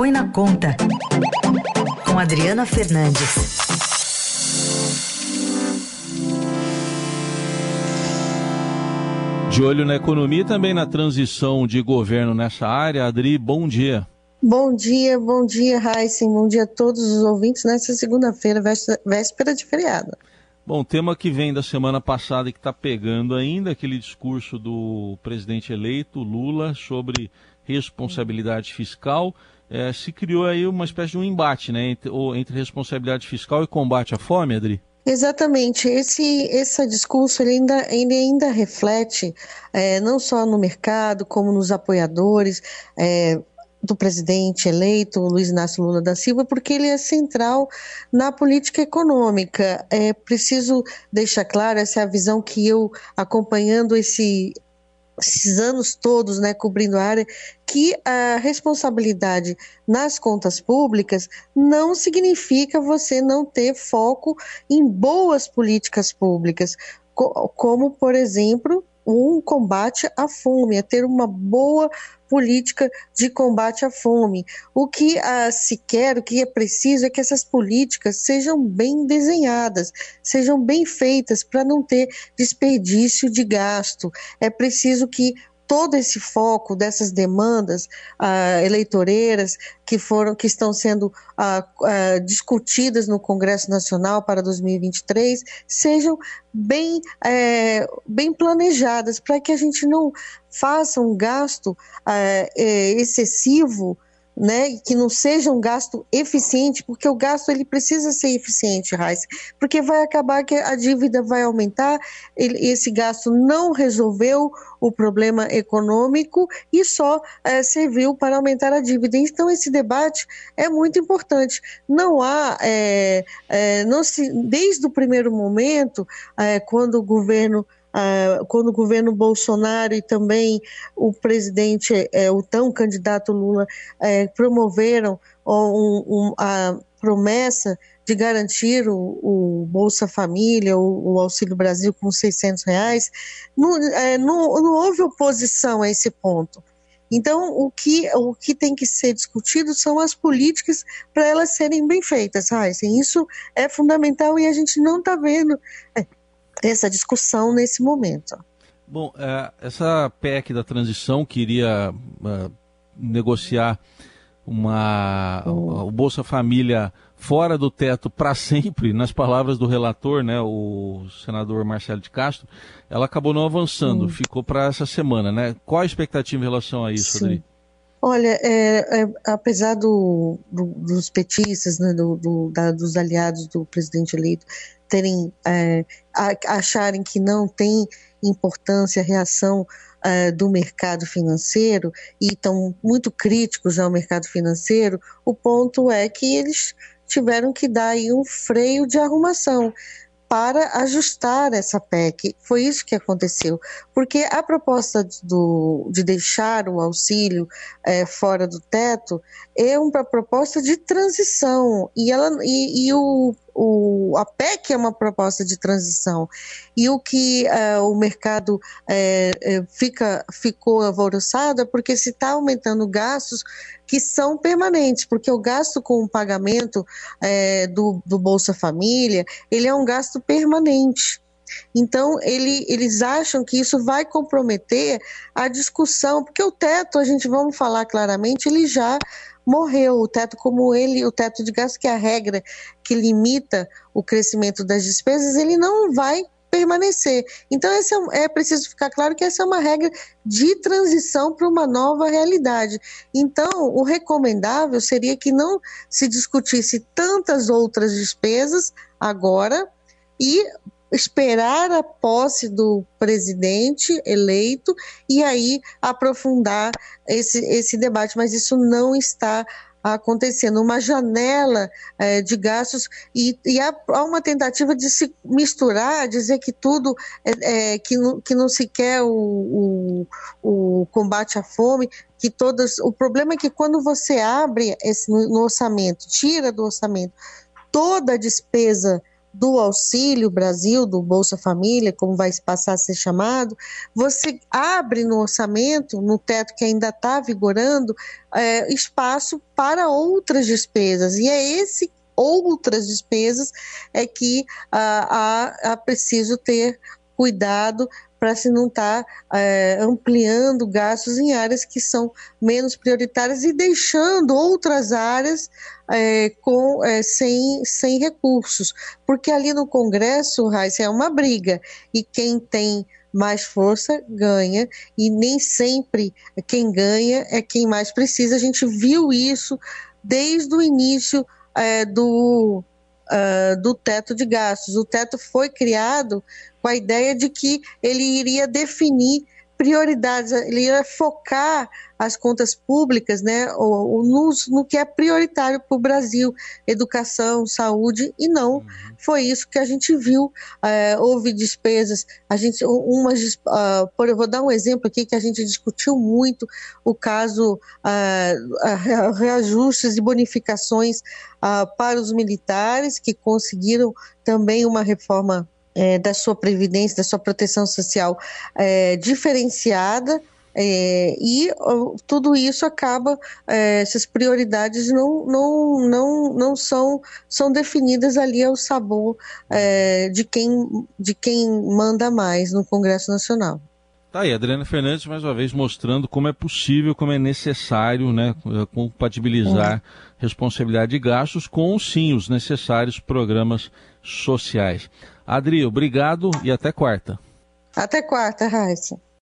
Põe na Conta, com Adriana Fernandes. De olho na economia e também na transição de governo nessa área. Adri, bom dia. Bom dia, bom dia, Heisen. Bom dia a todos os ouvintes nessa segunda-feira, véspera de feriado. Bom, tema que vem da semana passada e que está pegando ainda, aquele discurso do presidente eleito, Lula, sobre responsabilidade fiscal. É, se criou aí uma espécie de um embate né, entre, entre responsabilidade fiscal e combate à fome, Adri? Exatamente. Esse, esse discurso ele ainda, ele ainda reflete, é, não só no mercado, como nos apoiadores, é, do presidente eleito, Luiz Inácio Lula da Silva, porque ele é central na política econômica. É preciso deixar claro, essa é a visão que eu, acompanhando esse, esses anos todos, né, cobrindo a área, que a responsabilidade nas contas públicas não significa você não ter foco em boas políticas públicas, como, por exemplo, um combate à fome, a ter uma boa política de combate à fome. O que ah, se quer, o que é preciso é que essas políticas sejam bem desenhadas, sejam bem feitas para não ter desperdício de gasto. É preciso que todo esse foco dessas demandas uh, eleitoreiras que foram que estão sendo uh, uh, discutidas no Congresso Nacional para 2023 sejam bem, é, bem planejadas para que a gente não faça um gasto é, excessivo né, que não seja um gasto eficiente, porque o gasto ele precisa ser eficiente, Raiz, porque vai acabar que a dívida vai aumentar, ele, esse gasto não resolveu o problema econômico e só é, serviu para aumentar a dívida. Então esse debate é muito importante. Não há, é, é, não se, desde o primeiro momento, quando o governo Uh, quando o governo Bolsonaro e também o presidente, é, o tão candidato Lula, é, promoveram a promessa de garantir o, Bolsa Família, o, Auxílio Brasil com 600 reais, não, é, não, houve oposição a esse ponto. Então, o que, o que tem que ser discutido são as políticas para elas serem bem feitas, Heisen. Isso é fundamental e a gente não está vendo essa discussão nesse momento. Bom, é, essa PEC da transição queria uh, negociar uma oh. o Bolsa Família fora do teto para sempre, nas palavras do relator, né, o senador Marcelo de Castro, ela acabou não avançando, ficou para essa semana, né? Qual a expectativa em relação a isso, Sim. Adri? Olha, é, é, apesar do, do, dos petistas, né, do, da, dos aliados do presidente eleito terem é, acharem que não tem importância a reação é, do mercado financeiro e estão muito críticos ao mercado financeiro, o ponto é que eles tiveram que dar aí um freio de arrumação para ajustar essa PEC. Foi isso que aconteceu. Porque a proposta do, de deixar o auxílio é, fora do teto é uma proposta de transição. E, ela, e, e o, o, a PEC é uma proposta de transição. E o que uh, o mercado uh, fica, ficou alvoroçado é porque se está aumentando gastos que são permanentes, porque o gasto com o pagamento uh, do, do Bolsa Família, ele é um gasto permanente. Então, ele, eles acham que isso vai comprometer a discussão, porque o teto, a gente vamos falar claramente, ele já morreu. O teto, como ele, o teto de gasto, que é a regra que limita o crescimento das despesas, ele não vai permanecer. Então, esse é, é, preciso ficar claro que essa é uma regra de transição para uma nova realidade. Então, o recomendável seria que não se discutisse tantas outras despesas agora e esperar a posse do presidente eleito e aí aprofundar esse, esse debate, mas isso não está acontecendo, uma janela é, de gastos e, e há, uma tentativa de se misturar, dizer que tudo é, é, que, não, que não se quer o, o, o, combate à fome, que todas. O problema é que quando você abre esse no orçamento, tira do orçamento toda a despesa do Auxílio Brasil, do Bolsa Família, como vai passar a ser chamado, você abre no orçamento, no teto que ainda está vigorando, é, espaço para outras despesas. E é esse outras despesas é que ah, há, há preciso ter cuidado para se não estar tá, é, ampliando gastos em áreas que são menos prioritárias e deixando outras áreas é, com, é, sem, sem recursos. Porque ali no Congresso, Raíssa, é uma briga, e quem tem mais força ganha, e nem sempre quem ganha é quem mais precisa. A gente viu isso desde o início é, do, uh, do teto de gastos. O teto foi criado com a ideia de que ele iria definir prioridades, ele ia focar as contas públicas né, no, no que é prioritário para o Brasil, educação, saúde, e não uhum. foi isso que a gente viu. É, houve despesas, a gente, umas, uh, por, eu vou dar um exemplo aqui que a gente discutiu muito, o caso uh, reajustes e bonificações uh, para os militares, que conseguiram também uma reforma é, da sua previdência, da sua proteção social é, diferenciada. É, e tudo isso acaba, é, essas prioridades não, não, não, não são, são definidas ali ao sabor é, de, quem, de quem manda mais no Congresso Nacional. Tá aí, Adriana Fernandes, mais uma vez mostrando como é possível, como é necessário, né, compatibilizar é. responsabilidade de gastos com, sim, os necessários programas sociais. Adri, obrigado e até quarta. Até quarta, Raíssa.